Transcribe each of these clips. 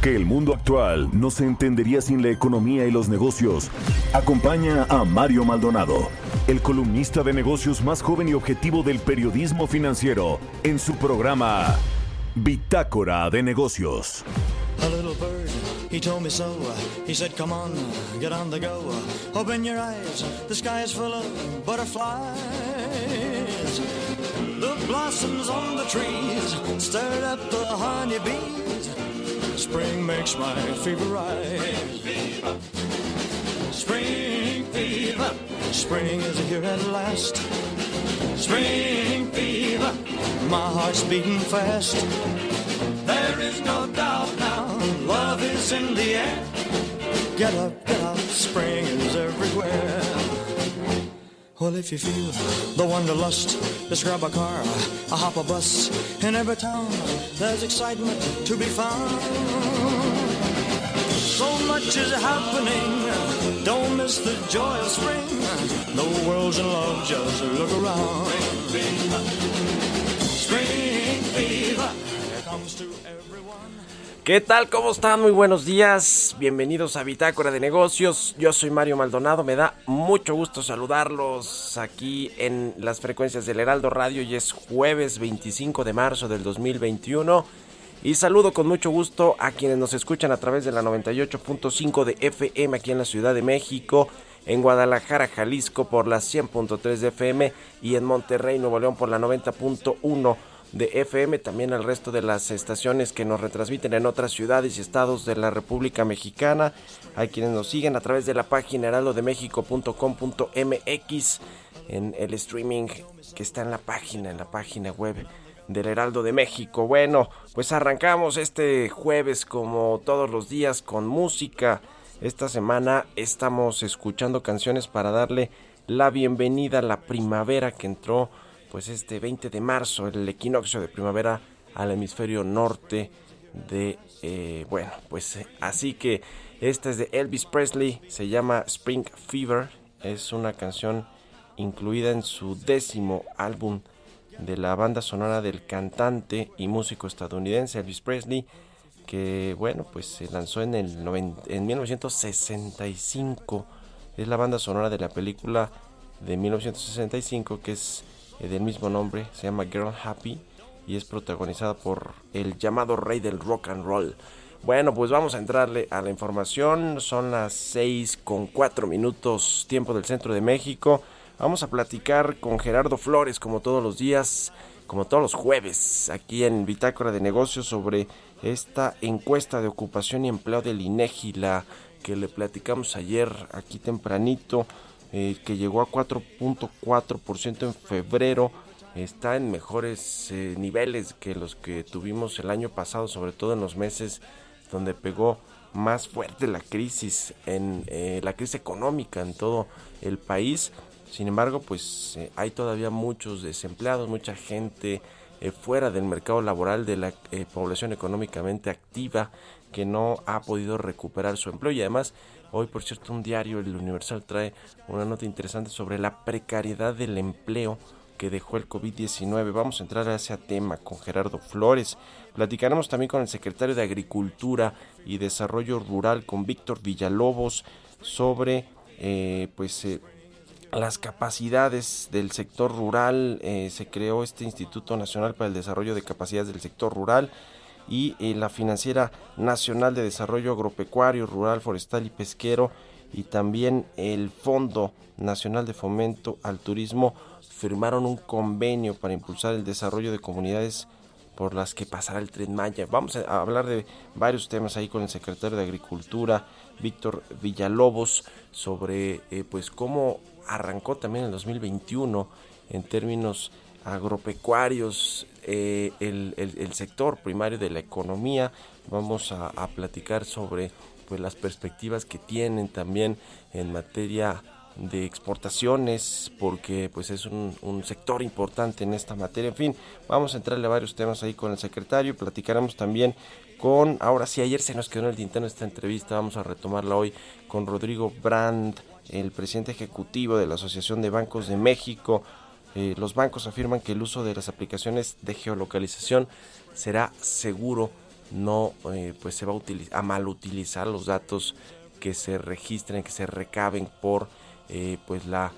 Porque el mundo actual no se entendería sin la economía y los negocios. Acompaña a Mario Maldonado, el columnista de negocios más joven y objetivo del periodismo financiero, en su programa Bitácora de Negocios. He told me so. He said, Come on, get on the go. Open your eyes, the sky is full of butterflies. The blossoms on the trees stirred up the honeybees. Spring makes my fever rise. Spring fever, spring is here at last. Spring fever, my heart's beating fast. There is no doubt now, love is in the air. Get up, get up, spring is everywhere. Well, if you feel the wanderlust, just grab a car, a hop a bus. In every town, there's excitement to be found. So much is happening, don't miss the joy of spring. The world's in love, just look around. Spring fever comes to everyone. ¿Qué tal? ¿Cómo están? Muy buenos días. Bienvenidos a Bitácora de Negocios. Yo soy Mario Maldonado. Me da mucho gusto saludarlos aquí en las frecuencias del Heraldo Radio. Y es jueves 25 de marzo del 2021. Y saludo con mucho gusto a quienes nos escuchan a través de la 98.5 de FM aquí en la Ciudad de México, en Guadalajara, Jalisco por la 100.3 de FM y en Monterrey, Nuevo León por la 90.1 de FM, también al resto de las estaciones que nos retransmiten en otras ciudades y estados de la República Mexicana. Hay quienes nos siguen a través de la página heraldodemexico.com.mx en el streaming que está en la página, en la página web del Heraldo de México. Bueno, pues arrancamos este jueves como todos los días con música. Esta semana estamos escuchando canciones para darle la bienvenida a la primavera que entró pues este 20 de marzo, el equinoccio de primavera al hemisferio norte de, eh, bueno, pues así que esta es de Elvis Presley, se llama Spring Fever, es una canción incluida en su décimo álbum de la banda sonora del cantante y músico estadounidense Elvis Presley, que bueno, pues se lanzó en, el en 1965. Es la banda sonora de la película de 1965 que es eh, del mismo nombre, se llama Girl Happy y es protagonizada por el llamado rey del rock and roll. Bueno, pues vamos a entrarle a la información. Son las 6 con 4 minutos tiempo del centro de México. Vamos a platicar con Gerardo Flores como todos los días, como todos los jueves, aquí en Bitácora de Negocios sobre esta encuesta de ocupación y empleo del INEGI, la que le platicamos ayer aquí tempranito, eh, que llegó a 4.4% en febrero. Está en mejores eh, niveles que los que tuvimos el año pasado, sobre todo en los meses donde pegó más fuerte la crisis en eh, la crisis económica en todo el país sin embargo, pues hay todavía muchos desempleados, mucha gente fuera del mercado laboral de la población económicamente activa que no ha podido recuperar su empleo y además hoy por cierto un diario el Universal trae una nota interesante sobre la precariedad del empleo que dejó el COVID-19. Vamos a entrar a ese tema con Gerardo Flores. Platicaremos también con el secretario de Agricultura y Desarrollo Rural, con Víctor Villalobos, sobre pues las capacidades del sector rural. Eh, se creó este Instituto Nacional para el Desarrollo de Capacidades del Sector Rural y eh, la Financiera Nacional de Desarrollo Agropecuario, Rural, Forestal y Pesquero y también el Fondo Nacional de Fomento al Turismo firmaron un convenio para impulsar el desarrollo de comunidades por las que pasará el tren Maya. Vamos a hablar de varios temas ahí con el secretario de Agricultura, Víctor Villalobos, sobre eh, pues cómo arrancó también el 2021 en términos agropecuarios, eh, el, sector primario de la economía. Vamos a, platicar sobre pues, las perspectivas que tienen también en materia de exportaciones porque pues es un, un, sector importante en esta materia. En fin vamos a entrarle a varios temas ahí con el secretario. Platicaremos también con ahora sí ayer se nos quedó en el tintero esta entrevista. Vamos a retomarla hoy con Rodrigo Brand el presidente ejecutivo de la Asociación de Bancos de México eh, los bancos afirman que el uso de las aplicaciones de geolocalización será seguro, no eh, pues se va a, a mal utilizar los datos que se registren, que se recaben por eh, pues la,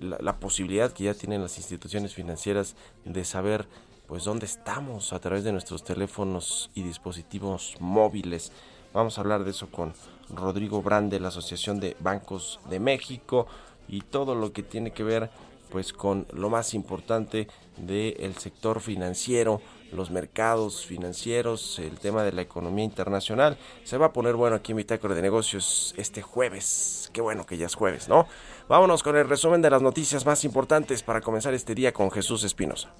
la, posibilidad que ya tienen las instituciones financieras de saber pues dónde estamos a través de nuestros teléfonos y dispositivos móviles. Vamos a hablar de eso con Rodrigo Brand la Asociación de Bancos de México y todo lo que tiene que ver pues con lo más importante del sector financiero, los mercados financieros, el tema de la economía internacional. Se va a poner bueno aquí en Bitácora de Negocios este jueves. Qué bueno que ya es jueves, ¿no? Vámonos con el resumen de las noticias más importantes para comenzar este día con Jesús Espinosa.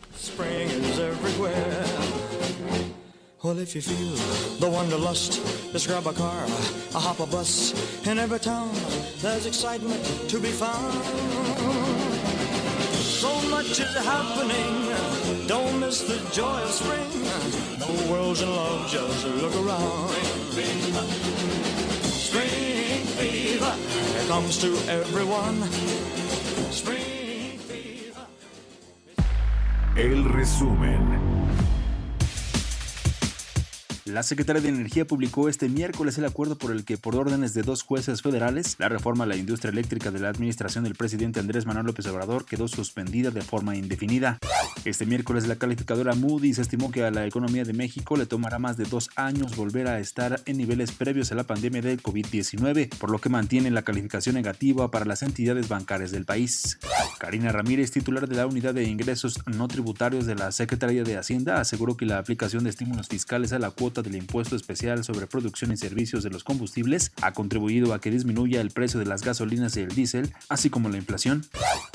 Well, if you. So much is happening. Don't miss the joy of spring. The world's in love, just look around. Spring fever it comes to everyone. Spring fever. El resumen. La Secretaría de Energía publicó este miércoles el acuerdo por el que, por órdenes de dos jueces federales, la reforma a la industria eléctrica de la administración del presidente Andrés Manuel López Obrador quedó suspendida de forma indefinida. Este miércoles, la calificadora Moody's estimó que a la economía de México le tomará más de dos años volver a estar en niveles previos a la pandemia del COVID-19, por lo que mantiene la calificación negativa para las entidades bancarias del país. Karina Ramírez, titular de la Unidad de Ingresos No Tributarios de la Secretaría de Hacienda, aseguró que la aplicación de estímulos fiscales a la cuota del impuesto especial sobre producción y servicios de los combustibles ha contribuido a que disminuya el precio de las gasolinas y el diésel, así como la inflación,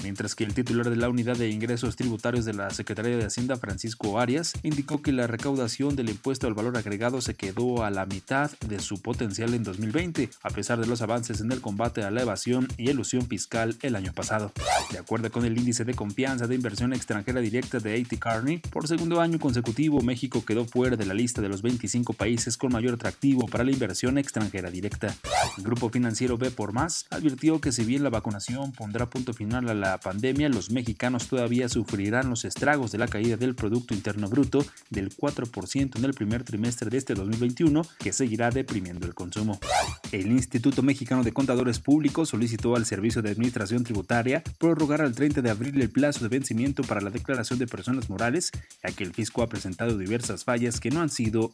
mientras que el titular de la Unidad de Ingresos Tributarios de la Secretaría de Hacienda, Francisco Arias, indicó que la recaudación del impuesto al valor agregado se quedó a la mitad de su potencial en 2020, a pesar de los avances en el combate a la evasión y elusión fiscal el año pasado. De acuerdo con el índice de confianza de inversión extranjera directa de A.T. Carney, por segundo año consecutivo México quedó fuera de la lista de los 25 países con mayor atractivo para la inversión extranjera directa. El grupo financiero B por Más advirtió que si bien la vacunación pondrá punto final a la pandemia, los mexicanos todavía sufrirán los estragos de la caída del Producto Interno Bruto del 4% en el primer trimestre de este 2021, que seguirá deprimiendo el consumo. El Instituto Mexicano de Contadores Públicos solicitó al Servicio de Administración Tributaria prorrogar al 30 de abril el plazo de vencimiento para la declaración de personas morales, ya que el fisco ha presentado diversas fallas que no han sido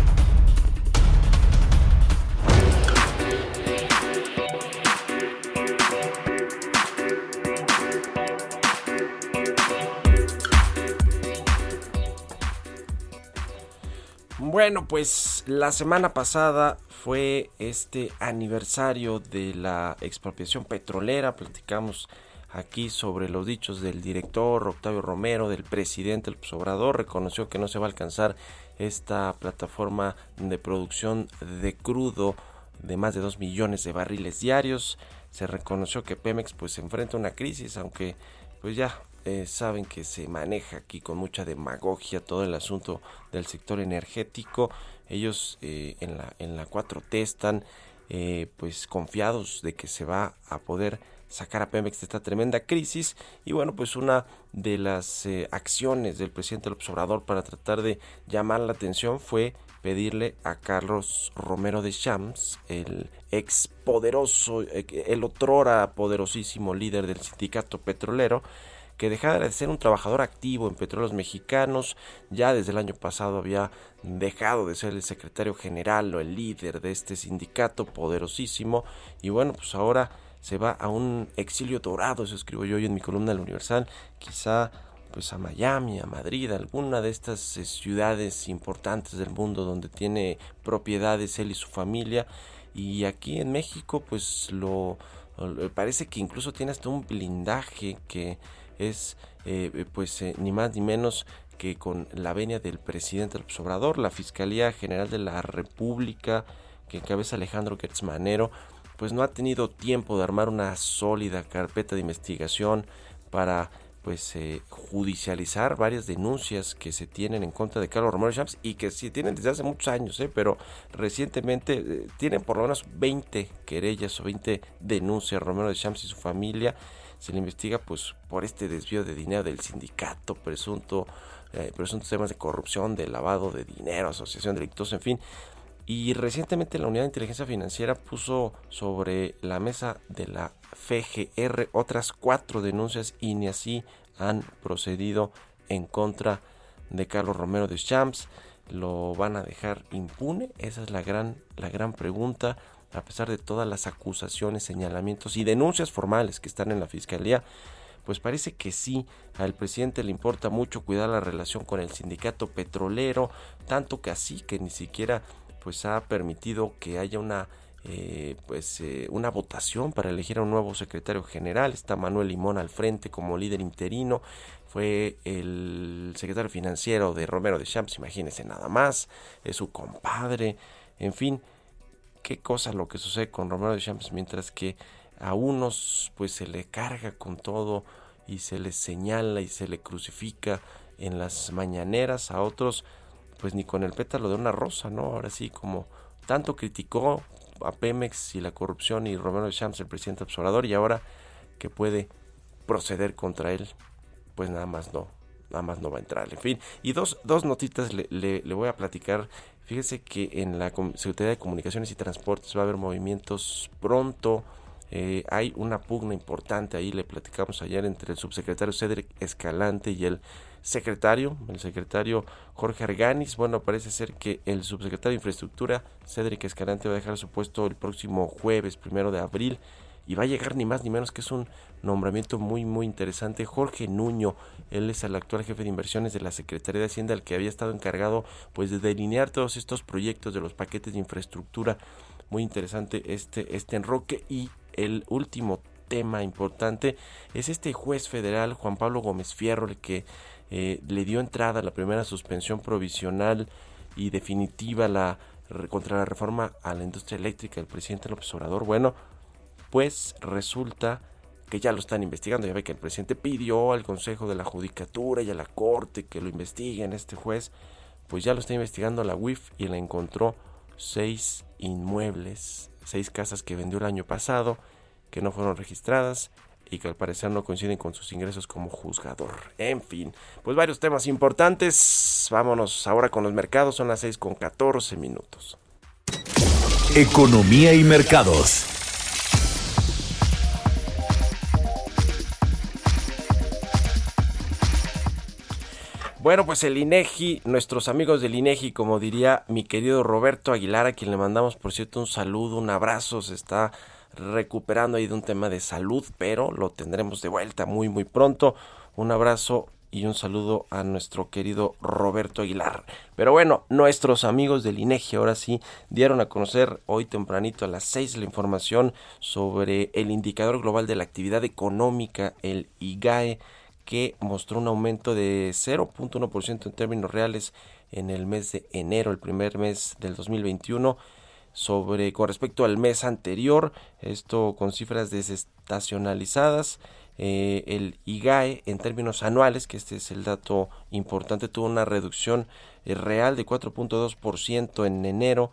Bueno, pues la semana pasada fue este aniversario de la expropiación petrolera. Platicamos aquí sobre los dichos del director Octavio Romero, del presidente el Obrador. Reconoció que no se va a alcanzar esta plataforma de producción de crudo de más de 2 millones de barriles diarios. Se reconoció que Pemex pues enfrenta una crisis, aunque pues ya eh, saben que se maneja aquí con mucha demagogia todo el asunto del sector energético. Ellos eh, en, la, en la 4T están eh, pues confiados de que se va a poder sacar a Pemex de esta tremenda crisis y bueno pues una de las acciones del presidente López Obrador para tratar de llamar la atención fue pedirle a Carlos Romero de Champs, el ex poderoso, el otrora poderosísimo líder del sindicato petrolero, que dejara de ser un trabajador activo en petróleos mexicanos, ya desde el año pasado había dejado de ser el secretario general o el líder de este sindicato poderosísimo y bueno, pues ahora se va a un exilio dorado, eso escribo yo hoy en mi columna del Universal, quizá pues a Miami, a Madrid, alguna de estas eh, ciudades importantes del mundo donde tiene propiedades él y su familia. Y aquí en México, pues lo, parece que incluso tiene hasta un blindaje que es eh, pues ni más ni menos que con la venia del presidente del Obrador, la Fiscalía General de la República que encabeza Alejandro Gertzmanero, pues no ha tenido tiempo de armar una sólida carpeta de investigación para pues eh, judicializar varias denuncias que se tienen en contra de Carlos Romero Champs y que sí tienen desde hace muchos años, eh, pero recientemente eh, tienen por lo menos 20 querellas o 20 denuncias Romero de Champs y su familia. Se le investiga pues por este desvío de dinero del sindicato, presunto, presuntos temas de corrupción, de lavado de dinero, asociación delictuosa, en fin. Y recientemente la Unidad de Inteligencia Financiera puso sobre la mesa de la FGR otras cuatro denuncias y ni así han procedido en contra de Carlos Romero de Champs. ¿Lo van a dejar impune? Esa es la gran, la gran pregunta. A pesar de todas las acusaciones, señalamientos y denuncias formales que están en la Fiscalía, pues parece que sí, al presidente le importa mucho cuidar la relación con el sindicato petrolero, tanto que así que ni siquiera pues ha permitido que haya una eh, pues eh, una votación para elegir a un nuevo secretario general. Está Manuel Limón al frente como líder interino. Fue el secretario financiero de Romero de Champs, imagínense nada más. Es su compadre. En fin, qué cosa lo que sucede con Romero de Champs mientras que a unos pues se le carga con todo y se les señala y se le crucifica en las mañaneras, a otros pues ni con el pétalo de una rosa, ¿no? Ahora sí, como tanto criticó a Pemex y la corrupción y Romero de Champs, el presidente observador, y ahora que puede proceder contra él, pues nada más no, nada más no va a entrar. En fin, y dos, dos notitas le, le, voy a platicar. Fíjese que en la Secretaría de Comunicaciones y Transportes va a haber movimientos pronto. Eh, hay una pugna importante ahí, le platicamos ayer entre el subsecretario Cedric Escalante y el secretario, el secretario Jorge Arganis. Bueno, parece ser que el subsecretario de Infraestructura, Cédric Escalante, va a dejar su puesto el próximo jueves, primero de abril. Y va a llegar ni más ni menos que es un nombramiento muy muy interesante. Jorge Nuño, él es el actual jefe de inversiones de la Secretaría de Hacienda, el que había estado encargado pues de delinear todos estos proyectos de los paquetes de infraestructura. Muy interesante este, este enroque. Y el último tema importante es este juez federal, Juan Pablo Gómez Fierro, el que eh, le dio entrada a la primera suspensión provisional y definitiva la, contra la reforma a la industria eléctrica del presidente López Obrador. Bueno, pues resulta que ya lo están investigando. Ya ve que el presidente pidió al Consejo de la Judicatura y a la Corte que lo investiguen este juez. Pues ya lo está investigando la UIF y le encontró seis inmuebles, seis casas que vendió el año pasado, que no fueron registradas y que al parecer no coinciden con sus ingresos como juzgador. En fin, pues varios temas importantes. Vámonos ahora con los mercados. Son las 6 con 14 minutos. Economía y mercados. Bueno, pues el INEGI, nuestros amigos del INEGI, como diría mi querido Roberto Aguilar, a quien le mandamos por cierto un saludo, un abrazo, se está recuperando ahí de un tema de salud, pero lo tendremos de vuelta muy muy pronto. Un abrazo y un saludo a nuestro querido Roberto Aguilar. Pero bueno, nuestros amigos del INEGI ahora sí dieron a conocer hoy tempranito a las 6 la información sobre el indicador global de la actividad económica, el IGAE, que mostró un aumento de 0.1% en términos reales en el mes de enero, el primer mes del 2021 sobre con respecto al mes anterior, esto con cifras desestacionalizadas. Eh, el IGAE en términos anuales, que este es el dato importante, tuvo una reducción eh, real de 4.2% en enero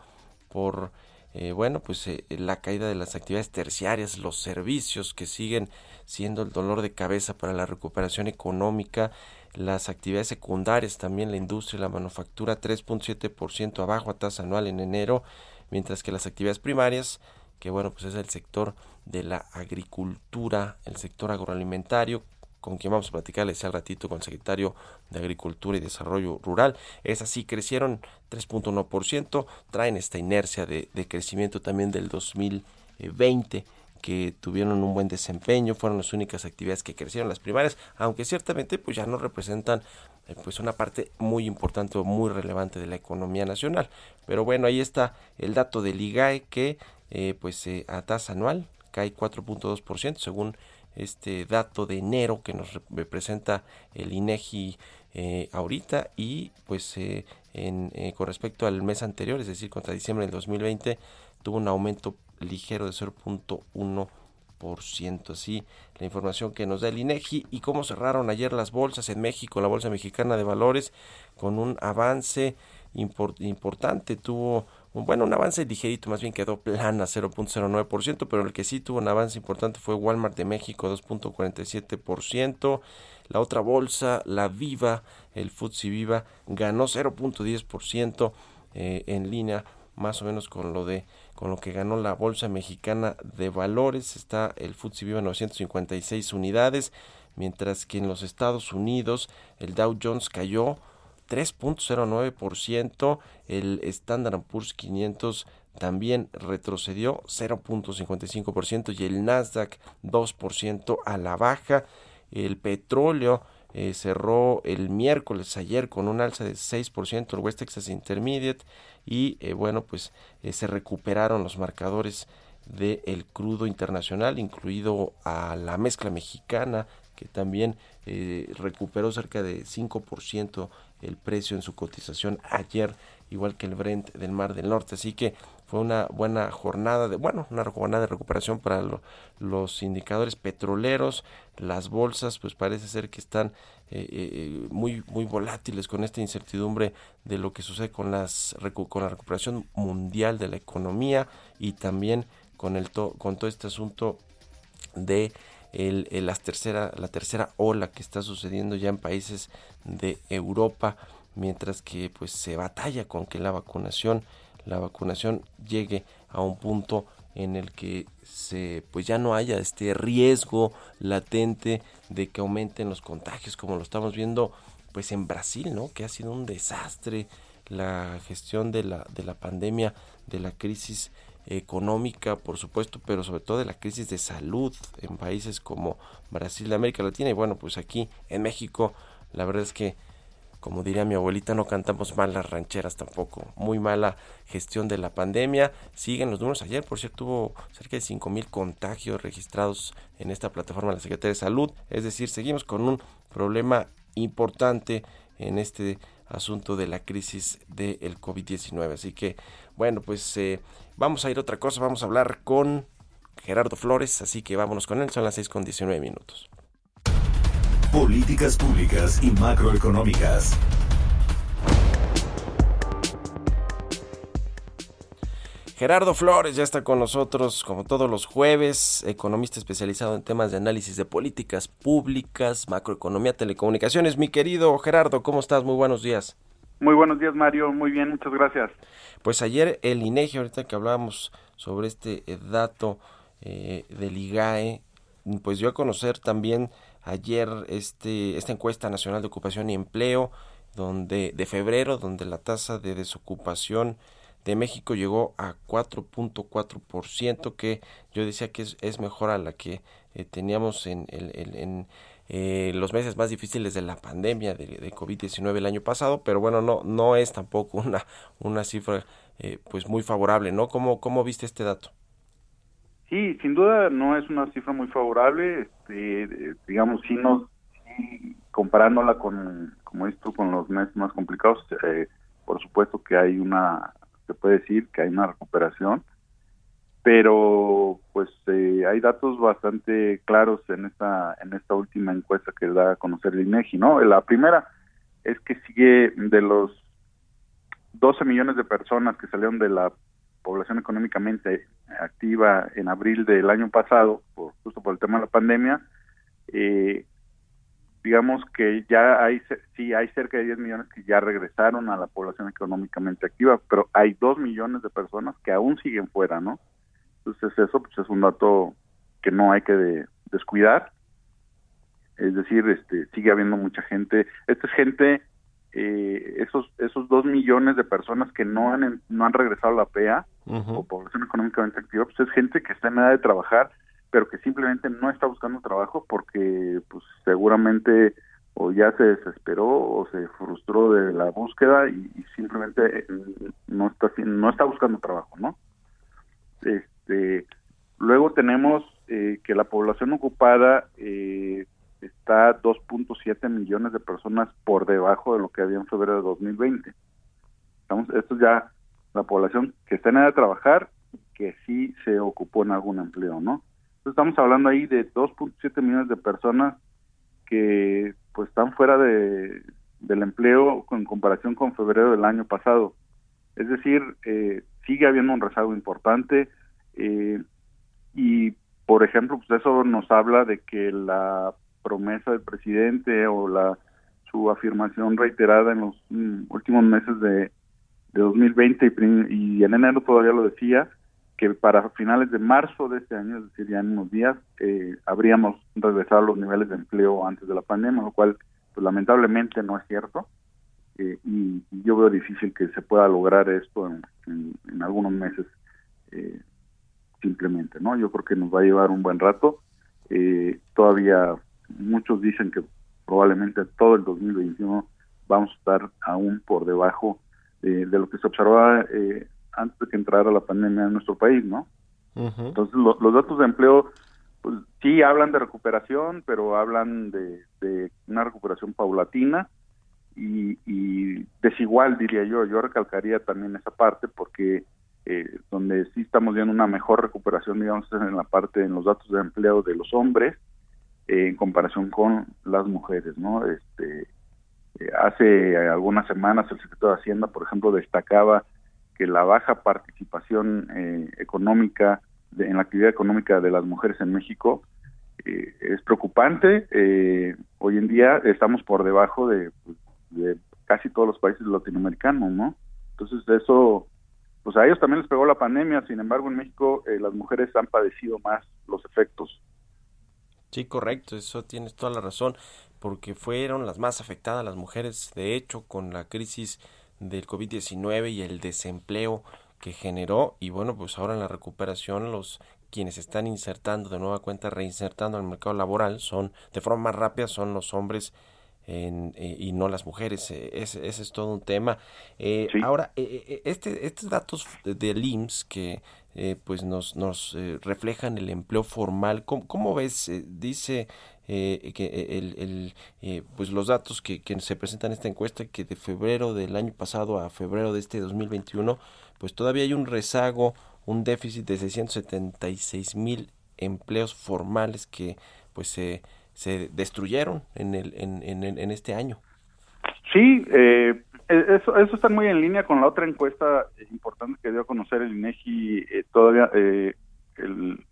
por eh, bueno, pues la caída de las actividades terciarias, los servicios que siguen siendo el dolor de cabeza para la recuperación económica, las actividades secundarias también la industria, la manufactura 3.7% abajo a tasa anual en enero, mientras que las actividades primarias, que bueno, pues es el sector de la agricultura, el sector agroalimentario, con quien vamos a platicarles al ratito con el secretario de Agricultura y Desarrollo Rural. Es así, crecieron 3.1%, traen esta inercia de, de, crecimiento también del 2020 que tuvieron un buen desempeño, fueron las únicas actividades que crecieron las primarias, aunque ciertamente pues ya no representan eh, pues una parte muy importante o muy relevante de la economía nacional. Pero bueno, ahí está el dato del IGAE que eh, pues eh, a tasa anual cae 4.2% según este dato de enero que nos representa el INEGI ahorita y pues en, con respecto al mes anterior, es decir, contra diciembre del 2020 tuvo un aumento ligero de 0.1%. Así la información que nos da el INEGI y cómo cerraron ayer las bolsas en México, la Bolsa Mexicana de Valores, con un avance importante. Tuvo bueno, un avance ligerito, más bien quedó plana 0.09%, pero el que sí tuvo un avance importante fue Walmart de México 2.47%. La otra bolsa, la Viva, el FTSE Viva, ganó 0.10% eh, en línea más o menos con lo de con lo que ganó la Bolsa Mexicana de Valores, está el FTSE Viva 956 unidades, mientras que en los Estados Unidos el Dow Jones cayó 3.09%, el Standard Poor's 500 también retrocedió 0.55% y el Nasdaq 2% a la baja. El petróleo eh, cerró el miércoles ayer con un alza de 6% el West Texas Intermediate y eh, bueno pues eh, se recuperaron los marcadores del crudo internacional incluido a la mezcla mexicana que también recuperó cerca de 5% el precio en su cotización ayer igual que el Brent del Mar del Norte. Así que fue una buena jornada de bueno una jornada de recuperación para los indicadores petroleros. Las bolsas pues parece ser que están eh, eh, muy muy volátiles con esta incertidumbre de lo que sucede con las con la recuperación mundial de la economía y también con el con todo este asunto de el, las tercera, la tercera ola que está sucediendo ya en países de Europa, mientras que pues se batalla con que la vacunación la vacunación llegue a un punto en el que se pues ya no haya este riesgo latente de que aumenten los contagios como lo estamos viendo pues en Brasil, ¿no? Que ha sido un desastre la gestión de la de la pandemia, de la crisis económica, por supuesto, pero sobre todo de la crisis de salud en países como Brasil, América Latina y bueno, pues aquí en México la verdad es que como diría mi abuelita, no cantamos mal las rancheras tampoco. Muy mala gestión de la pandemia. Siguen los números. Ayer, por cierto, hubo cerca de 5.000 contagios registrados en esta plataforma de la Secretaría de Salud. Es decir, seguimos con un problema importante en este asunto de la crisis del COVID-19. Así que, bueno, pues eh, vamos a ir a otra cosa. Vamos a hablar con Gerardo Flores. Así que vámonos con él. Son las 6 con 19 minutos. Políticas públicas y macroeconómicas. Gerardo Flores ya está con nosotros como todos los jueves, economista especializado en temas de análisis de políticas públicas, macroeconomía, telecomunicaciones. Mi querido Gerardo, ¿cómo estás? Muy buenos días. Muy buenos días, Mario. Muy bien, muchas gracias. Pues ayer el INEGI, ahorita que hablábamos sobre este eh, dato eh, del IGAE, pues dio a conocer también ayer este, esta encuesta nacional de ocupación y empleo donde de febrero donde la tasa de desocupación de México llegó a 4.4% que yo decía que es, mejor a la que eh, teníamos en, en eh, los meses más difíciles de la pandemia de, de COVID-19 el año pasado, pero bueno, no, no es tampoco una, una cifra eh, pues muy favorable, ¿no? ¿Cómo, ¿Cómo viste este dato? Sí, sin duda no es una cifra muy favorable, este, digamos, si nos, comparándola con, como esto, con los meses más complicados, eh, por supuesto que hay una, se puede decir que hay una recuperación, pero pues eh, hay datos bastante claros en esta, en esta última encuesta que da a conocer el INEGI, ¿no? La primera es que sigue de los 12 millones de personas que salieron de la población económicamente activa en abril del año pasado, por, justo por el tema de la pandemia, eh, digamos que ya hay, sí, hay cerca de 10 millones que ya regresaron a la población económicamente activa, pero hay 2 millones de personas que aún siguen fuera, ¿no? Entonces eso pues, es un dato que no hay que descuidar. Es decir, este sigue habiendo mucha gente. Esta es gente eh, esos esos dos millones de personas que no han no han regresado a la PEA o población económicamente activa, pues es gente que está en edad de trabajar, pero que simplemente no está buscando trabajo porque pues seguramente o ya se desesperó o se frustró de la búsqueda y, simplemente no está no está buscando trabajo, ¿no? Este, luego tenemos eh, que la población ocupada eh, está 2.7 millones de personas por debajo de lo que había en febrero de 2020. Estamos, esto es ya la población que está en edad de trabajar, que sí se ocupó en algún empleo, ¿no? Estamos hablando ahí de 2.7 millones de personas que pues están fuera de, del empleo en comparación con febrero del año pasado. Es decir, eh, sigue habiendo un rezago importante eh, y, por ejemplo, pues eso nos habla de que la promesa del presidente o la su afirmación reiterada en los mm, últimos meses de, de 2020 y, en enero todavía lo decía, que para finales de marzo de este año, es decir, ya en unos días, eh, habríamos regresado a los niveles de empleo antes de la pandemia, lo cual pues, lamentablemente no es cierto. Eh, y, yo veo difícil que se pueda lograr esto en, algunos meses eh, simplemente, ¿no? Yo creo que nos va a llevar un buen rato. Eh, todavía muchos dicen que probablemente todo el 2021 vamos a estar aún por debajo de lo que se observaba eh, antes de que entrara la pandemia en nuestro país, ¿no? Entonces, los datos de empleo, pues sí hablan de recuperación, pero hablan de, una recuperación paulatina y, y, desigual, diría yo. Yo recalcaría también esa parte porque eh, donde sí estamos viendo una mejor recuperación, digamos, en la parte, en los datos de empleo de los hombres, eh, en comparación con las mujeres, ¿no? Este, eh, hace algunas semanas el secretario de Hacienda, por ejemplo, destacaba que la baja participación eh, económica en la actividad económica de las mujeres en México eh, es preocupante. Eh, hoy en día estamos por debajo de, casi todos los países latinoamericanos, ¿no? Entonces eso, pues a ellos también les pegó la pandemia. Sin embargo, en México las mujeres han padecido más los efectos. Sí, correcto, eso tienes toda la razón, porque fueron las más afectadas las mujeres, de hecho, con la crisis del COVID-19 y el desempleo que generó. Y bueno pues ahora en la recuperación los quienes están insertando de nueva cuenta reinsertando al mercado laboral son de forma más rápida son los hombres en, eh, y no las mujeres. Eh, ese, es todo un tema. Eh, ahora este estos datos del IMSS que pues nos nos reflejan el empleo formal cómo, cómo ves dice eh, que eh, el, eh, pues los datos que, se presentan en esta encuesta que de febrero del año pasado a febrero de este 2021 pues todavía hay un rezago un déficit de 676 mil empleos formales que pues se, se destruyeron en, el, en, en, este año. Sí eh, e, eso, eso está muy en línea con la otra encuesta importante que dio a conocer el INEGI todavía el,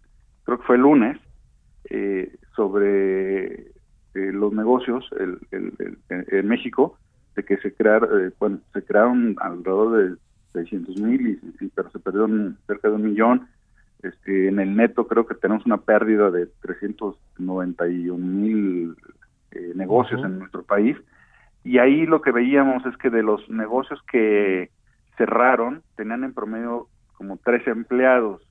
creo que fue el lunes eh, sobre eh, los negocios en México, de que se crearon, eh, bueno, se crearon alrededor de 600 mil, y, pero se perdieron cerca de un millón. Este, en el neto creo que tenemos una pérdida de 391 mil eh, negocios en nuestro país. Y ahí lo que veíamos es que de los negocios que cerraron, tenían en promedio como tres empleados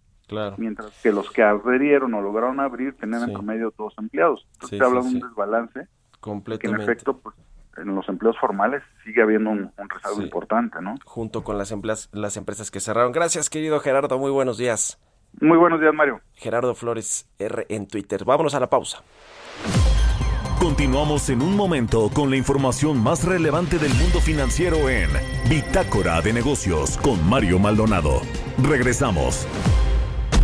Mientras que los que abrieron o lograron abrir tenían en promedio dos empleados. Entonces se habla de un desbalance. Que en efecto, pues, en los empleos formales sigue habiendo un, rezago importante, ¿no? Junto con las, las empresas que cerraron. Gracias, querido Gerardo. Muy buenos días. Muy buenos días, Mario. Gerardo Flores R en Twitter. Vámonos a la pausa. Continuamos en un momento con la información más relevante del mundo financiero en Bitácora de Negocios con Mario Maldonado. Regresamos.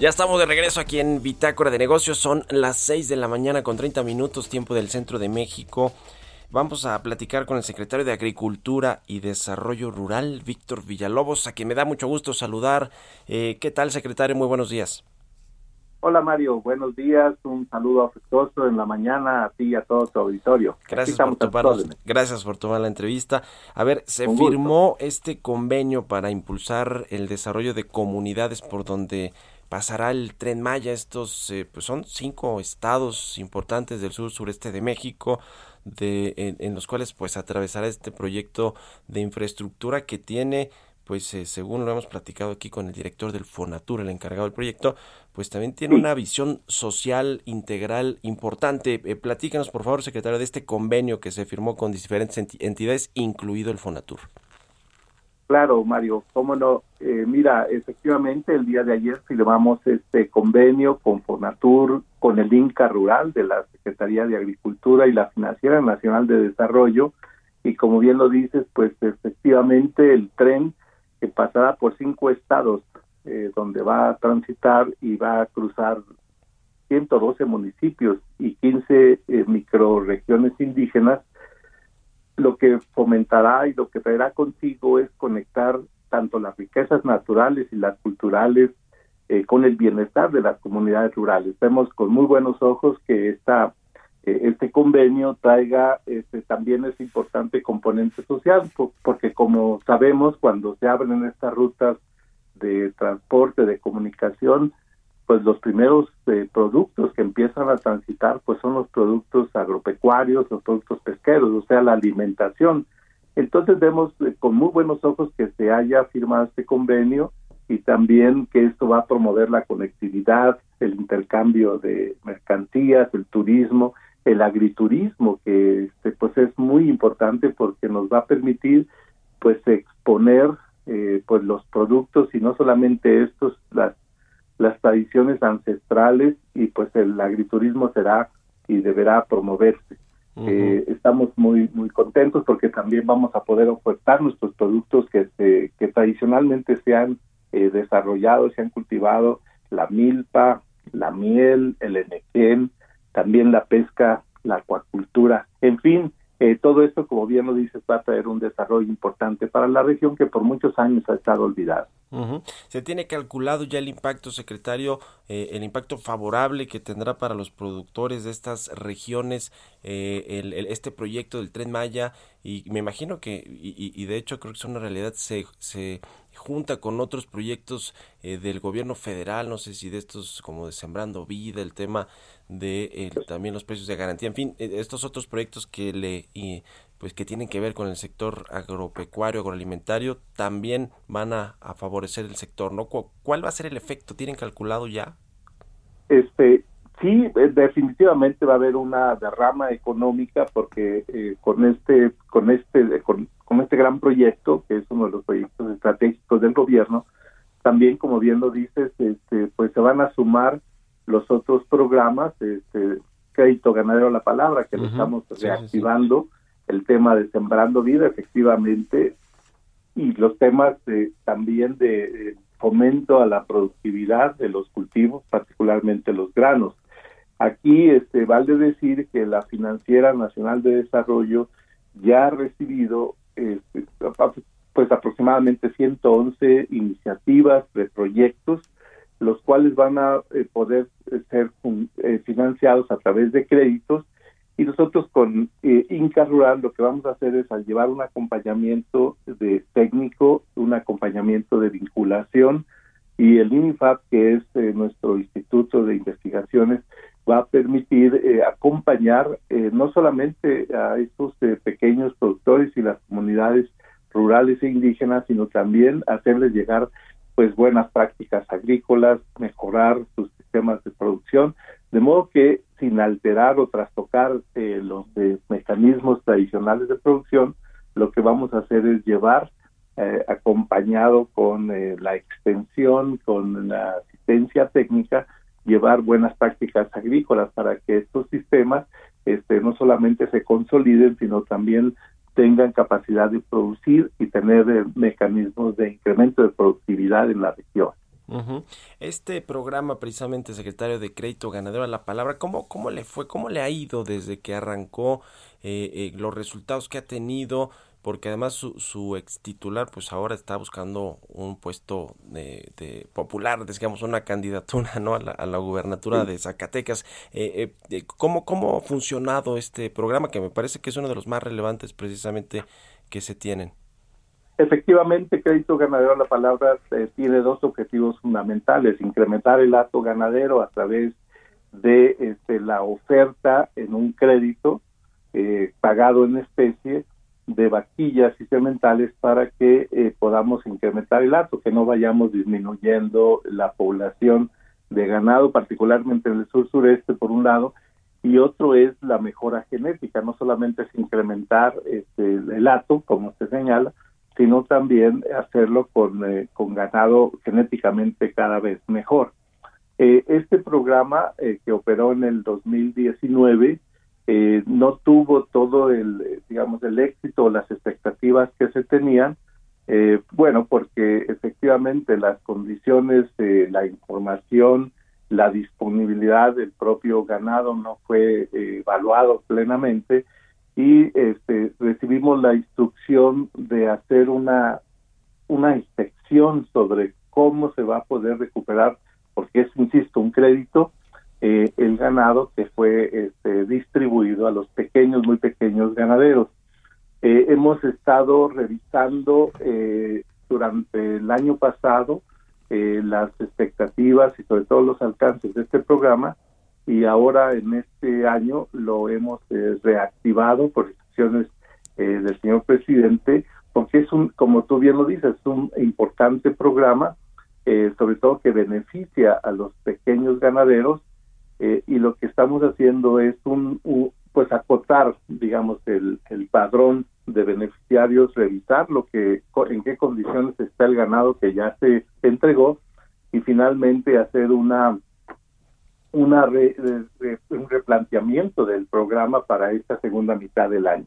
Ya estamos de regreso aquí en Bitácora de Negocios. Son las 6 de la mañana con 30 minutos, tiempo del centro de México. Vamos a platicar con el secretario de Agricultura y Desarrollo Rural, Víctor Villalobos, a quien me da mucho gusto saludar. Eh, ¿Qué tal, secretario? Muy buenos días. Hola Mario, buenos días, un saludo afectuoso en la mañana a ti y a todo tu auditorio. Gracias por, tomar, gracias por tomar la entrevista. A ver, se firmó este convenio para impulsar el desarrollo de comunidades por donde pasará el tren Maya. Estos eh, pues son cinco estados importantes del sur sureste de México, de, en los cuales pues atravesará este proyecto de infraestructura que tiene pues eh, según lo hemos platicado aquí con el director del Fonatur, el encargado del proyecto, pues también tiene una visión social integral importante. Eh, platícanos, por favor, secretario, de este convenio que se firmó con diferentes entidades, incluido el Fonatur. Claro, Mario, cómo no. Eh, mira, efectivamente, el día de ayer firmamos este convenio con Fonatur, con el INCA Rural de la Secretaría de Agricultura y la Financiera Nacional de Desarrollo. Y como bien lo dices, pues efectivamente el tren que pasará por cinco estados eh, donde va a transitar y va a cruzar 112 municipios y 15 eh, microregiones indígenas, lo que fomentará y lo que traerá consigo es conectar tanto las riquezas naturales y las culturales eh, con el bienestar de las comunidades rurales. Vemos con muy buenos ojos que esta este convenio traiga este, también es importante componente social, porque como sabemos, cuando se abren estas rutas de transporte, de comunicación, pues los primeros eh, productos que empiezan a transitar, pues son los productos agropecuarios, los productos pesqueros, o sea, la alimentación. Entonces vemos eh, con muy buenos ojos que se haya firmado este convenio y también que esto va a promover la conectividad, el intercambio de mercancías, el turismo, el agriturismo que este, pues es muy importante porque nos va a permitir pues exponer eh, pues los productos y no solamente estos las las tradiciones ancestrales y pues el agriturismo será y deberá promoverse. Eh, estamos muy muy contentos porque también vamos a poder ofertar nuestros productos que se, que tradicionalmente se han eh, desarrollado se han cultivado la milpa la miel el enequén también la pesca, la acuacultura, en fin, eh, todo esto, como bien lo dices, va a traer un desarrollo importante para la región que por muchos años ha estado olvidada. ¿Se tiene calculado ya el impacto, secretario, eh, el impacto favorable que tendrá para los productores de estas regiones eh, el, este proyecto del Tren Maya? Y me imagino que, y, y, de hecho creo que es una realidad, se, se junta con otros proyectos eh, del gobierno federal, no sé si de estos como de Sembrando Vida, el tema de eh, también los precios de garantía, en fin, eh, estos otros proyectos que le pues que tienen que ver con el sector agropecuario, agroalimentario, también van a, favorecer el sector, ¿no? ¿Cuál va a ser el efecto? ¿Tienen calculado ya? Este, sí, definitivamente va a haber una derrama económica porque con este, con este, con, con este gran proyecto, que es uno de los proyectos estratégicos del gobierno, también, como bien lo dices, este, pues se van a sumar los otros programas, este, Crédito Ganadero a la Palabra, que lo estamos reactivando, el tema de Sembrando Vida, efectivamente, y los temas de, también de fomento a la productividad de los cultivos, particularmente los granos. Aquí este, vale decir que la Financiera Nacional de Desarrollo ya ha recibido este, pues aproximadamente 111 iniciativas de proyectos, los cuales van a eh, poder eh, ser eh, financiados a través de créditos. Y nosotros con Inca Rural lo que vamos a hacer es llevar un acompañamiento de técnico, un acompañamiento de vinculación y el INIFAP, que es nuestro instituto de investigaciones, va a permitir acompañar no solamente a estos pequeños productores y las comunidades rurales e indígenas, sino también hacerles llegar pues buenas prácticas agrícolas, mejorar sus sistemas de producción, de modo que sin alterar o trastocar eh, los eh, mecanismos tradicionales de producción, lo que vamos a hacer es llevar eh, acompañado con la extensión, con la asistencia técnica, llevar buenas prácticas agrícolas para que estos sistemas este, no solamente se consoliden, sino también tengan capacidad de producir y tener eh, mecanismos de incremento de productividad en la región. Este programa, precisamente, secretario de Crédito Ganadero la Palabra, ¿cómo, ¿cómo le fue, cómo le ha ido desde que arrancó los resultados que ha tenido porque además su, su ex titular pues ahora está buscando un puesto de, popular, digamos una candidatura ¿no? a, la, a la gubernatura de Zacatecas. Eh, eh, ¿cómo, ¿Cómo ha funcionado este programa que me parece que es uno de los más relevantes precisamente que se tienen? Efectivamente, Crédito Ganadero, la palabra eh, tiene dos objetivos fundamentales, incrementar el acto ganadero a través de este, la oferta en un crédito eh, pagado en especie de vaquillas y cementales para que eh, podamos incrementar el acto, que no vayamos disminuyendo la población de ganado, particularmente en el sur sureste, por un lado, y otro es la mejora genética, no solamente es incrementar este, el hato, como se señala, sino también hacerlo con, eh, con ganado genéticamente cada vez mejor. Eh, este programa que operó en el 2019 eh, no tuvo todo el, digamos, el éxito o las expectativas que se tenían, eh, bueno, porque efectivamente las condiciones, de la información, la disponibilidad del propio ganado no fue eh, evaluado plenamente y este, recibimos la instrucción de hacer una, una inspección sobre cómo se va a poder recuperar, porque es, insisto, un crédito eh, el ganado que fue este, distribuido a los pequeños, muy pequeños ganaderos. Eh, hemos estado revisando eh, durante el año pasado las expectativas y sobre todo los alcances de este programa y ahora en este año lo hemos reactivado por instrucciones del señor presidente porque es un, como tú bien lo dices, es un importante programa, sobre todo que beneficia a los pequeñños ganaderos eh, y lo que estamos haciendo es un, pues acotar digamos el, el padrón de beneficiarios revisar lo que en qué condiciones está el ganado que ya se entregó y finalmente hacer una una un replanteamiento del programa para esta segunda mitad del año.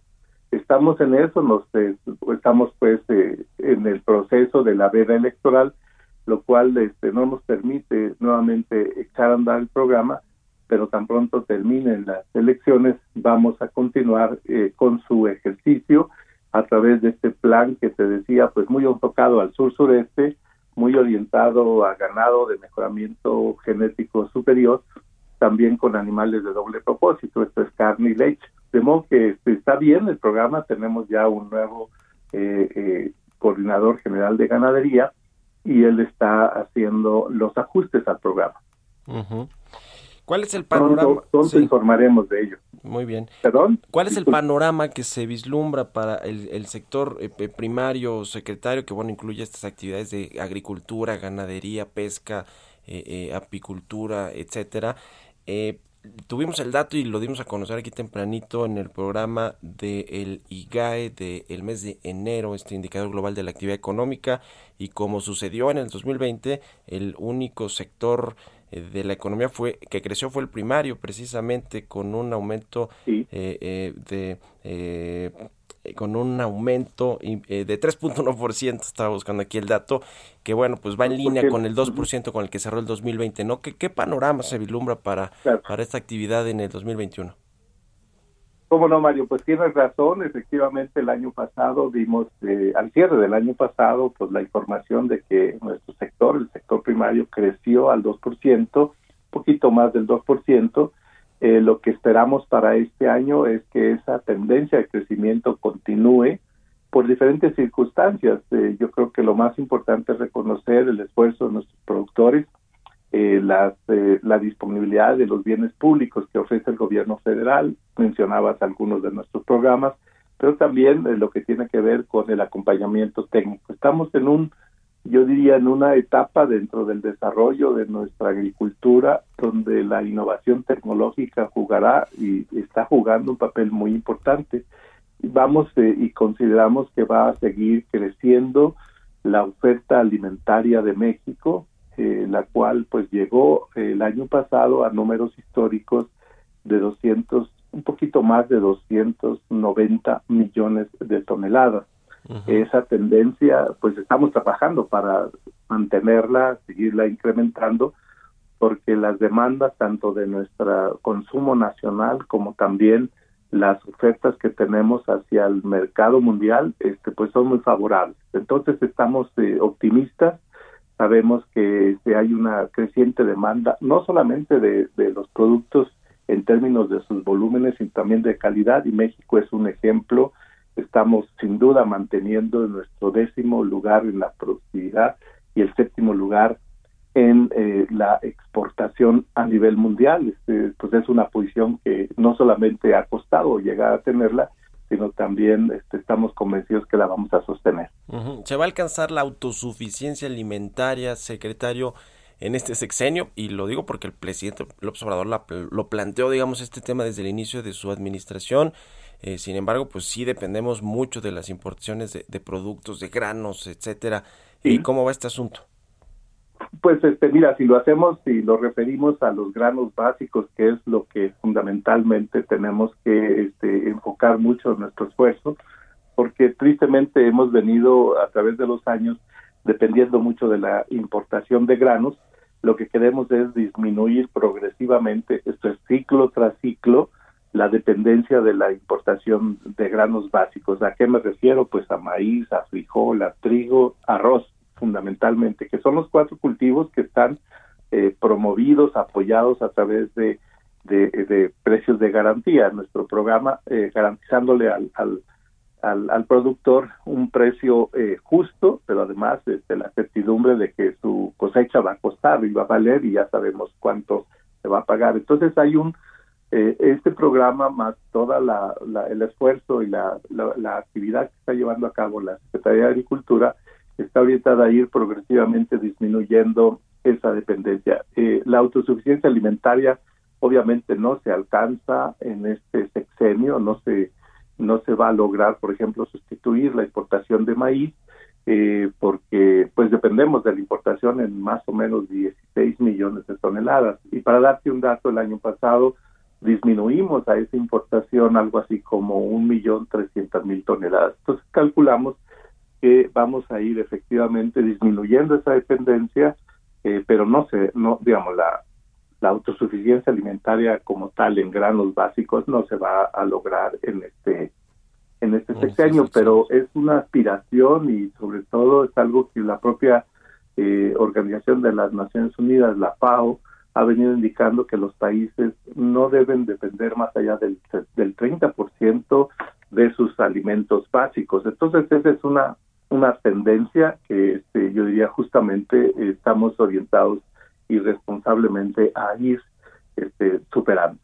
Estamos en eso nos estamos pues eh, en el proceso de la veda electoral lo cual este no nos permite nuevamente echar a andar el programa pero tan pronto terminen las elecciones vamos a continuar eh, con su ejercicio a través de este plan que te decía, pues muy enfocado al sur-sureste, muy orientado a ganado de mejoramiento genético superior, también con animales de doble propósito, esto es carne y leche. De modo que este, está bien el programa, tenemos ya un nuevo eh, eh, coordinador general de ganadería y él está haciendo los ajustes al programa. ¿Cuál es el panorama? Pronto, informaremos de ello. Muy bien. ¿Perdón? ¿Cuál es el panorama que se vislumbra para el, sector eh, primario secretario, que bueno, incluye estas actividades de agricultura, ganadería, pesca, eh, eh, apicultura, etcétera? tuvimos el dato y lo dimos a conocer aquí tempranito en el programa del IGAE del mes de enero, este indicador global de la actividad económica, y como sucedió en el 2020, el único sector eh, de la economía fue que creció fue el primario precisamente con un aumento eh, eh, de con un aumento de 3.1%, estaba buscando aquí el dato, que bueno, pues va en línea con el 2% con el que cerró el 2020, ¿no? ¿Qué, qué panorama se vislumbra para, para esta actividad en el 2021? ¿Cómo no, Mario? Pues tienes razón. Efectivamente, el año pasado vimos, eh, al cierre del año pasado, pues la información de que nuestro sector, el sector primario, creció al 2%, poquito más del 2%. Eh, lo que esperamos para este año es que esa tendencia de crecimiento continúe por diferentes circunstancias. Eh, yo creo que lo más importante es reconocer el esfuerzo de nuestros productores, eh, eh, la disponibilidad de los bienes públicos que ofrece el gobierno federal, mencionabas algunos de nuestros programas, pero también eh, lo que tiene que ver con el acompañamiento técnico. Estamos en un, yo diría, en una etapa dentro del desarrollo de nuestra agricultura donde la innovación tecnológica jugará y está jugando un papel muy importante. Vamos y consideramos que va a seguir creciendo la oferta alimentaria de México, eh, la cual pues llegó eh, el año pasado a números históricos de 200, un poquito más de 290 millones de toneladas. Esa tendencia, pues estamos trabajando para mantenerla, seguirla incrementando, porque las demandas tanto de nuestro consumo nacional como también las ofertas que tenemos hacia el mercado mundial este pues son muy favorables entonces estamos eh, optimistas sabemos que este, hay una creciente demanda no solamente de, los productos en términos de sus volúmenes y también de calidad y México es un ejemplo estamos sin duda manteniendo nuestro décimo lugar en la productividad y el séptimo lugar en eh, la exportación a nivel mundial. Este, pues es una posición que no solamente ha costado llegar a tenerla, sino también este, estamos convencidos que la vamos a sostener. ¿Se va a alcanzar la autosuficiencia alimentaria, secretario, en este sexenio? Y lo digo porque el presidente López Obrador lo planteó, digamos, este tema desde el inicio de su administración. Eh, sin embargo, pues sí dependemos mucho de las importaciones de, productos, de granos, etcétera. ¿Y cómo va este asunto? Pues este, mira, si lo hacemos y lo referimos a los granos básicos, que es lo que fundamentalmente tenemos que este, enfocar mucho nuestro esfuerzo, porque tristemente hemos venido a través de los años dependiendo mucho de la importación de granos, lo que queremos es disminuir progresivamente, esto es ciclo tras ciclo, la dependencia de la importación de granos básicos. ¿A qué me refiero? Pues a maíz, a frijol, a trigo, arroz, fundamentalmente, que son los cuatro cultivos que están eh, promovidos, apoyados a través de, precios de garantía. Nuestro programa eh, garantizándole al, al, al, productor un precio eh, justo, pero además este, la certidumbre de que su cosecha va a costar y va a valer y ya sabemos cuánto se va a pagar. Entonces hay un eh, este programa más toda la, el esfuerzo y la, la, actividad que está llevando a cabo la Secretaría de Agricultura está orientada a ir progresivamente disminuyendo esa dependencia. Eh, la autosuficiencia alimentaria obviamente no se alcanza en este sexenio, no se no se va a lograr, por ejemplo, sustituir la importación de maíz, eh, porque pues dependemos de la importación en más o menos 16 millones de toneladas. Y para darte un dato, el año pasado disminuimos a esa importación algo así como un millón trescientas mil toneladas. Entonces calculamos que vamos a ir efectivamente disminuyendo esa dependencia, eh, pero no se, no, digamos, la, la autosuficiencia alimentaria como tal en granos básicos no se va a lograr en este en este sexenio, pero es una aspiración y sobre todo es algo que la propia eh, Organización de las Naciones Unidas, la FAO, ha venido indicando que los países no deben depender más allá del, del 30% de sus alimentos básicos. Entonces, esa es una, una tendencia que este, yo diría justamente estamos orientados irresponsablemente a ir este, superando.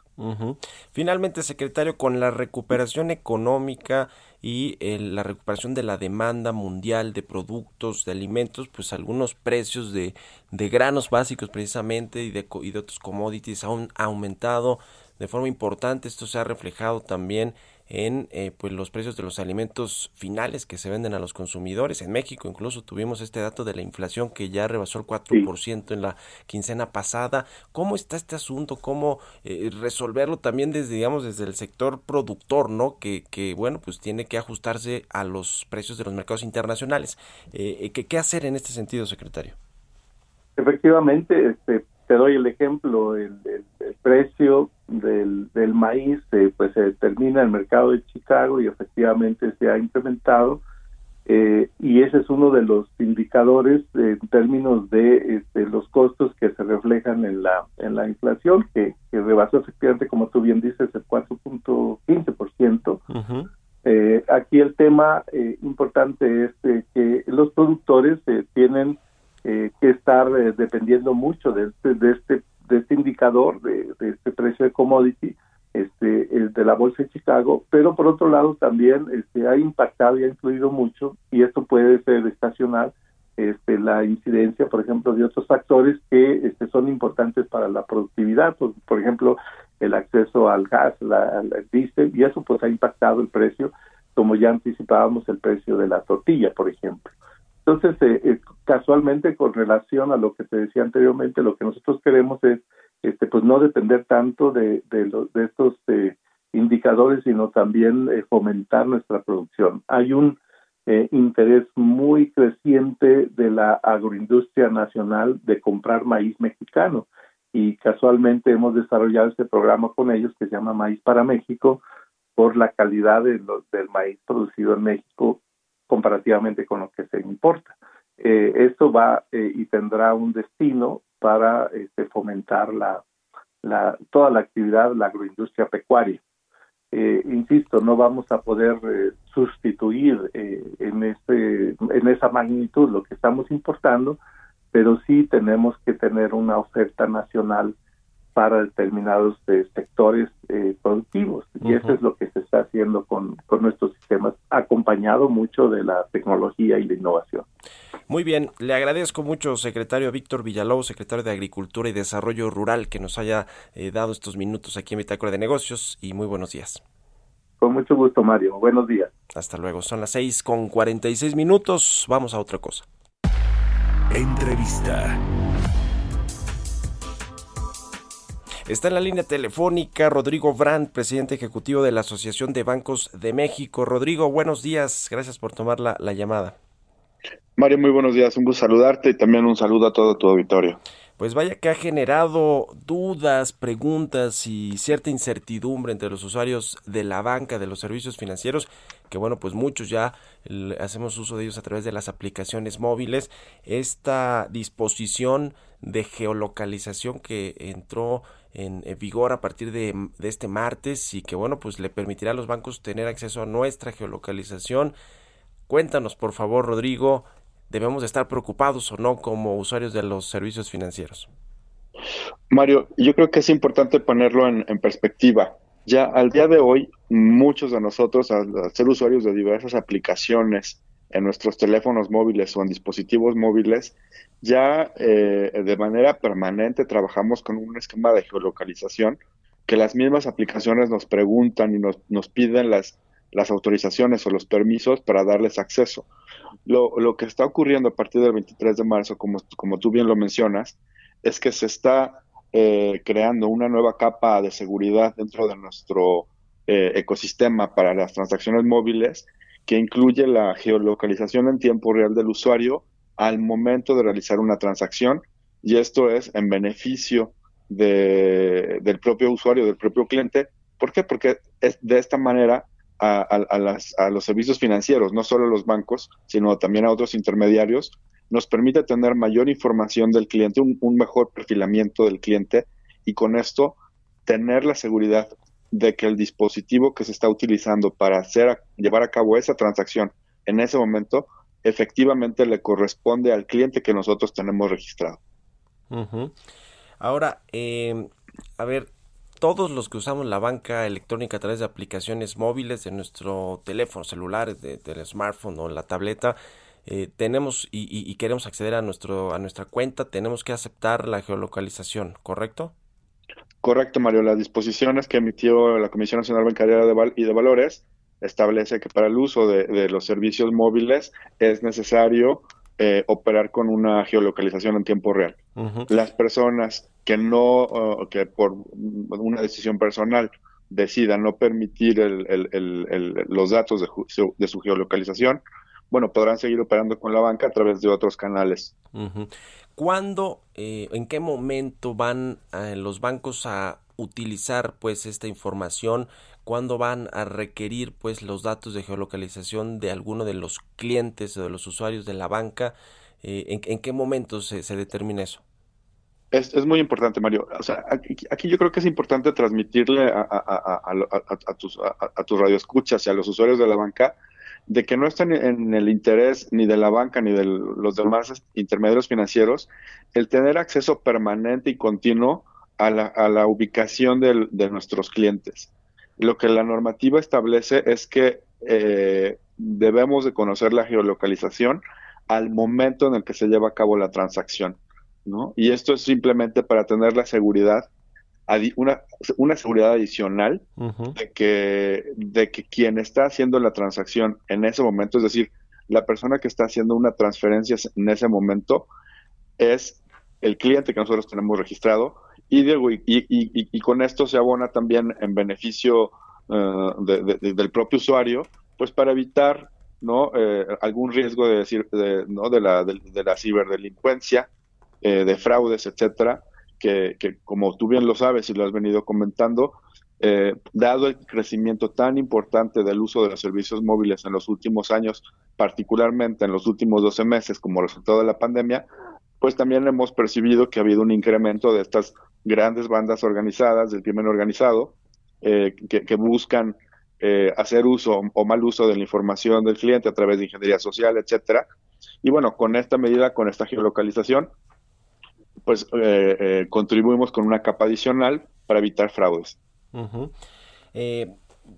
Finalmente, secretario, con la recuperación económica y la recuperación de la demanda mundial de productos, de alimentos, pues algunos precios de, de granos básicos precisamente y de, y de otros commodities han aumentado de forma importante. Esto se ha reflejado también en eh, pues los precios de los alimentos finales que se venden a los consumidores. En México incluso tuvimos este dato de la inflación que ya rebasó el 4% en la quincena pasada. ¿Cómo está este asunto? ¿Cómo eh, resolverlo también desde, digamos, desde el sector productor, ¿no? Que, que, bueno, pues tiene que ajustarse a los precios de los mercados internacionales. Eh, ¿qué, ¿Qué hacer en este sentido, secretario? Efectivamente, este, te doy el ejemplo, el, precio del, del maíz eh, pues se determina en el mercado de Chicago y efectivamente se ha incrementado eh, y ese es uno de los indicadores en términos de este, los costos que se reflejan en la en la inflación que, que rebasó efectivamente como tú bien dices el 4.15%. eh, aquí el tema eh, importante es que los productores tienen eh, que estar eh, dependiendo mucho de este, de este, de este indicador, de, este precio de commodity, este, de la bolsa de Chicago, pero por otro lado también este, ha impactado y ha influido mucho, y esto puede ser estacional, este, la incidencia, por ejemplo, de otros factores que este, son importantes para la productividad, por, por ejemplo, el acceso al gas, la, al diésel, y eso pues ha impactado el precio, como ya anticipábamos el precio de la tortilla, por ejemplo. Entonces, eh, casualmente, con relación a lo que te decía anteriormente, lo que nosotros queremos es, este, pues, no depender tanto de, estos eh, indicadores, sino también fomentar nuestra producción. Hay un interés muy creciente de la agroindustria nacional de comprar maíz mexicano y casualmente hemos desarrollado este programa con ellos que se llama Maíz para México, por la calidad de del maíz producido en México comparativamente con lo que se importa. Eh, esto va eh, y tendrá un destino para este, fomentar la, la, toda la actividad, la agroindustria pecuaria. Eh, insisto, no vamos a poder eh, sustituir eh, en, ese, en esa magnitud lo que estamos importando, pero sí tenemos que tener una oferta nacional para determinados sectores productivos. Y eso es lo que se está haciendo con, con nuestros sistemas, acompañado mucho de la tecnología y la innovación. Muy bien, le agradezco mucho, secretario Víctor Villalobos, secretario de Agricultura y Desarrollo Rural, que nos haya eh, dado estos minutos aquí en Bitácora de Negocios y muy buenos días. Con mucho gusto, Mario. Buenos días. Hasta luego. Son las seis con cuarenta y seis minutos. Vamos a otra cosa. Entrevista. Está en la línea telefónica Rodrigo Brandt, presidente ejecutivo de la Asociación de Bancos de México. Rodrigo, buenos días. Gracias por tomar la, la llamada. Mario, muy buenos días. Un gusto saludarte y también un saludo a todo tu auditorio. Pues vaya que ha generado dudas, preguntas y cierta incertidumbre entre los usuarios de la banca, de los servicios financieros, que bueno, pues muchos ya hacemos uso de ellos a través de las aplicaciones móviles. Esta disposición de geolocalización que entró en, vigor a partir de, este martes y que bueno, pues le permitirá a los bancos tener acceso a nuestra geolocalización. Cuéntanos, por favor, Rodrigo, debemos estar preocupados o no como usuarios de los servicios financieros? Mario, yo creo que es importante ponerlo en, perspectiva. Ya al día de hoy, muchos de nosotros, al, ser usuarios de diversas aplicaciones en nuestros teléfonos móviles o en dispositivos móviles, ya eh, de manera permanente trabajamos con un esquema de geolocalización que las mismas aplicaciones nos preguntan y nos, nos piden las, las autorizaciones o los permisos para darles acceso. Lo, lo, que está ocurriendo a partir del 23 de marzo, como, como tú bien lo mencionas, es que se está eh, creando una nueva capa de seguridad dentro de nuestro eh, ecosistema para las transacciones móviles que incluye la geolocalización en tiempo real del usuario al momento de realizar una transacción y esto es en beneficio de, del propio usuario, del propio cliente. ¿Por qué? Porque es, de esta manera a, los servicios financieros, no solo a los bancos, sino también a otros intermediarios, nos permite tener mayor información del cliente, un, mejor perfilamiento del cliente y con esto tener la seguridad de que el dispositivo que se está utilizando para hacer llevar a cabo esa transacción en ese momento efectivamente le corresponde al cliente que nosotros tenemos registrado. Ahora, eh, a ver, todos los que usamos la banca electrónica a través de aplicaciones móviles de nuestro teléfono celular, de, del smartphone o la tableta, eh, tenemos y, queremos acceder a nuestro a nuestra cuenta, tenemos que aceptar la geolocalización, ¿correcto? Correcto, Mario. Las disposiciones que emitió la Comisión Nacional Bancaria de y de Valores establece que para el uso de, los servicios móviles es necesario eh, operar con una geolocalización en tiempo real. Las personas que no, que por una decisión personal decida no permitir los datos de, su geolocalización, bueno, podrán seguir operando con la banca a través de otros canales. ¿Cuándo, eh, en qué momento van eh, los bancos a utilizar pues esta información? ¿Cuándo van a requerir pues los datos de geolocalización de alguno de los clientes o de los usuarios de la banca? Eh, ¿en, qué momento se, se determina eso? Es, es, muy importante, Mario. O sea, aquí, yo creo que es importante transmitirle a, a, a, tus, a, tus radioescuchas y a los usuarios de la banca de que no están en el interés ni de la banca ni de los demás intermediarios financieros el tener acceso permanente y continuo a la, a la ubicación de nuestros clientes. Lo que la normativa establece es que eh, debemos de conocer la geolocalización al momento en el que se lleva a cabo la transacción. Y esto es simplemente para tener la seguridad, una, una seguridad adicional de, que, de que quien está haciendo la transacción en ese momento, es decir, la persona que está haciendo una transferencia en ese momento es el cliente que nosotros tenemos registrado y, y, y, con esto se abona también en beneficio uh, del propio usuario, pues para evitar no eh, algún riesgo de decir de, ¿no? de, la, de la ciberdelincuencia eh, de fraudes, etcétera, que, que, como tú bien lo sabes y lo has venido comentando, eh, dado el crecimiento tan importante del uso de los servicios móviles en los últimos años, particularmente en los últimos 12 meses como resultado de la pandemia, pues también hemos percibido que ha habido un incremento de estas grandes bandas organizadas, del crimen organizado, eh, que, buscan eh, hacer uso o mal uso de la información del cliente a través de ingeniería social, etcétera. Y bueno, con esta medida, con esta geolocalización, pues contribuimos con una capa adicional para evitar fraudes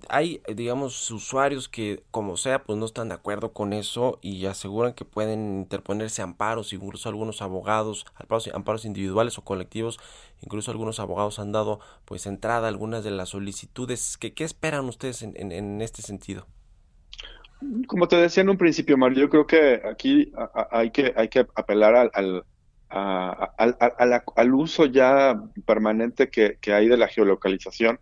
hay, digamos, usuarios que, como sea, pues no están de acuerdo con eso y aseguran que pueden interponerse amparos, incluso algunos abogados, amparos, individuales o colectivos, incluso algunos abogados han dado, pues, entrada a algunas de las solicitudes. ¿Qué, qué esperan ustedes en, en, este sentido? Como te decía en un principio, Mario, yo creo que aquí hay que, hay que apelar al, al al, uso ya permanente que, que, hay de la geolocalización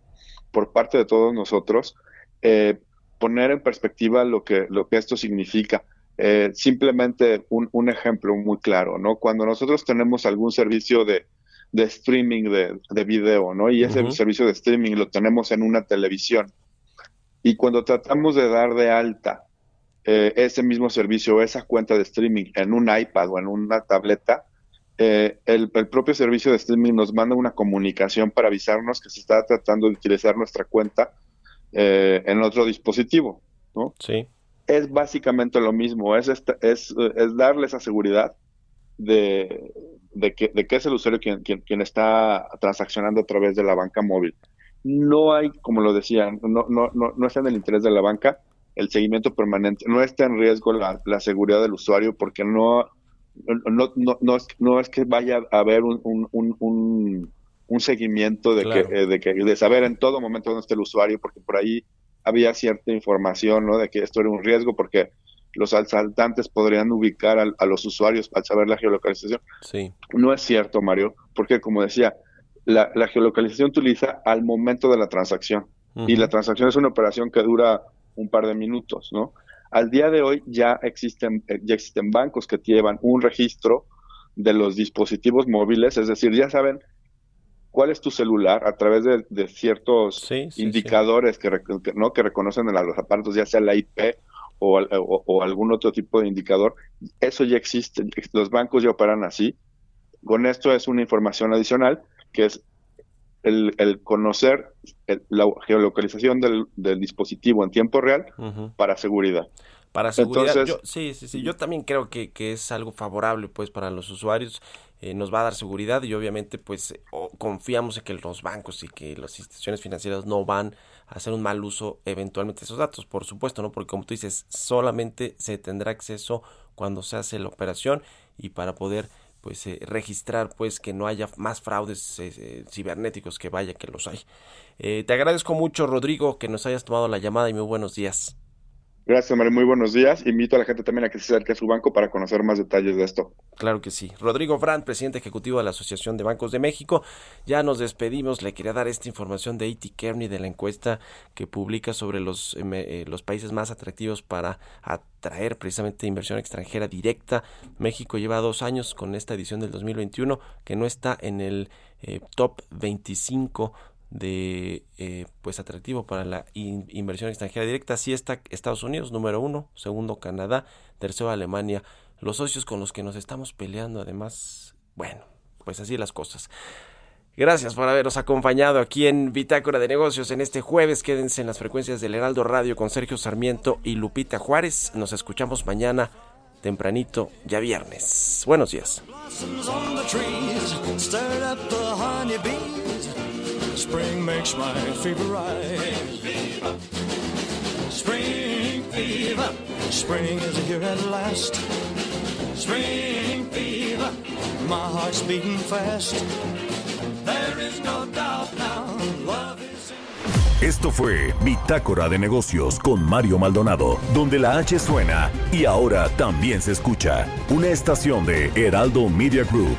por parte de todos nosotros, eh, poner en perspectiva lo que, lo que esto significa. Eh, simplemente un, un, ejemplo muy claro, ¿no? Cuando nosotros tenemos algún servicio de, de streaming de, de, video, ¿no? Y ese servicio de streaming lo tenemos en una televisión. Y cuando tratamos de dar de alta eh, ese mismo servicio, esa cuenta de streaming en un iPad o en una tableta, eh, el, propio servicio de streaming nos manda una comunicación para avisarnos que se está tratando de utilizar nuestra cuenta eh, en otro dispositivo, ¿no? Sí. Es básicamente lo mismo, es, es, es darle esa seguridad de, de, que, de que es el usuario quien, quien, está transaccionando a través de la banca móvil. No hay, como lo decía, no, no, no, no está en el interés de la banca el seguimiento permanente, no está en riesgo la, la seguridad del usuario porque no no, no, no, es, no es que vaya a haber un, un, un, un seguimiento de, que, eh, de, que, de saber en todo momento dónde está el usuario, porque por ahí había cierta información ¿no? de que esto era un riesgo, porque los asaltantes podrían ubicar a, los usuarios al saber la geolocalización. Sí. No es cierto, Mario, porque como decía, la, la geolocalización utiliza al momento de la transacción. Y la transacción es una operación que dura un par de minutos, ¿no? Al día de hoy ya existen, eh, ya existen bancos que llevan un registro de los dispositivos móviles, es decir, ya saben cuál es tu celular a través de, ciertos indicadores Que, ¿no? que reconocen en los aparatos, ya sea la IP o, algún otro tipo de indicador. Eso ya existe, los bancos ya operan así. Con esto es una información adicional que es el, conocer la geolocalización del, dispositivo en tiempo real para seguridad. Para seguridad, yo, sí, sí, sí, yo también creo que, que es algo favorable pues para los usuarios, eh, nos va a dar seguridad y obviamente pues confiamos en que los bancos y que las instituciones financieras no van a hacer un mal uso eventualmente de esos datos, por supuesto, ¿no? Porque como tú dices, solamente se tendrá acceso cuando se hace la operación y para poder pues eh, registrar pues que no haya más fraudes eh, eh, cibernéticos que vaya que los hay. te agradezco mucho Rodrigo que nos hayas tomado la llamada y muy buenos días. Gracias, Mario. Muy buenos días. Invito a la gente también a que se acerque a su banco para conocer más detalles de esto. Claro que sí. Rodrigo Brandt, presidente ejecutivo de la Asociación de Bancos de México. Ya nos despedimos. Le quería dar esta información de A.T. Kearney de la encuesta que publica sobre los, em, eh, los países más atractivos para atraer precisamente inversión extranjera directa. México lleva dos años con esta edición del 2021 que no está en el eh, top 25 de eh, pues atractivo para la inversión extranjera directa. Así está Estados Unidos, número uno, segundo Canadá, tercero Alemania. Los socios con los que nos estamos peleando, además, bueno, pues así las cosas. Gracias por habernos acompañado aquí en Bitácora de Negocios en este jueves. Quédense en las frecuencias del Heraldo Radio con Sergio Sarmiento y Lupita Juárez. Nos escuchamos mañana tempranito, ya viernes. Buenos días. Spring makes my fever rise. Spring fever, spring is here at last. Spring fever, my heart's beating fast. There is no doubt now, love is. Esto fue Bitácora de Negocios con Mario Maldonado, donde la H suena y ahora también se escucha. Una estación de Heraldo Media Group.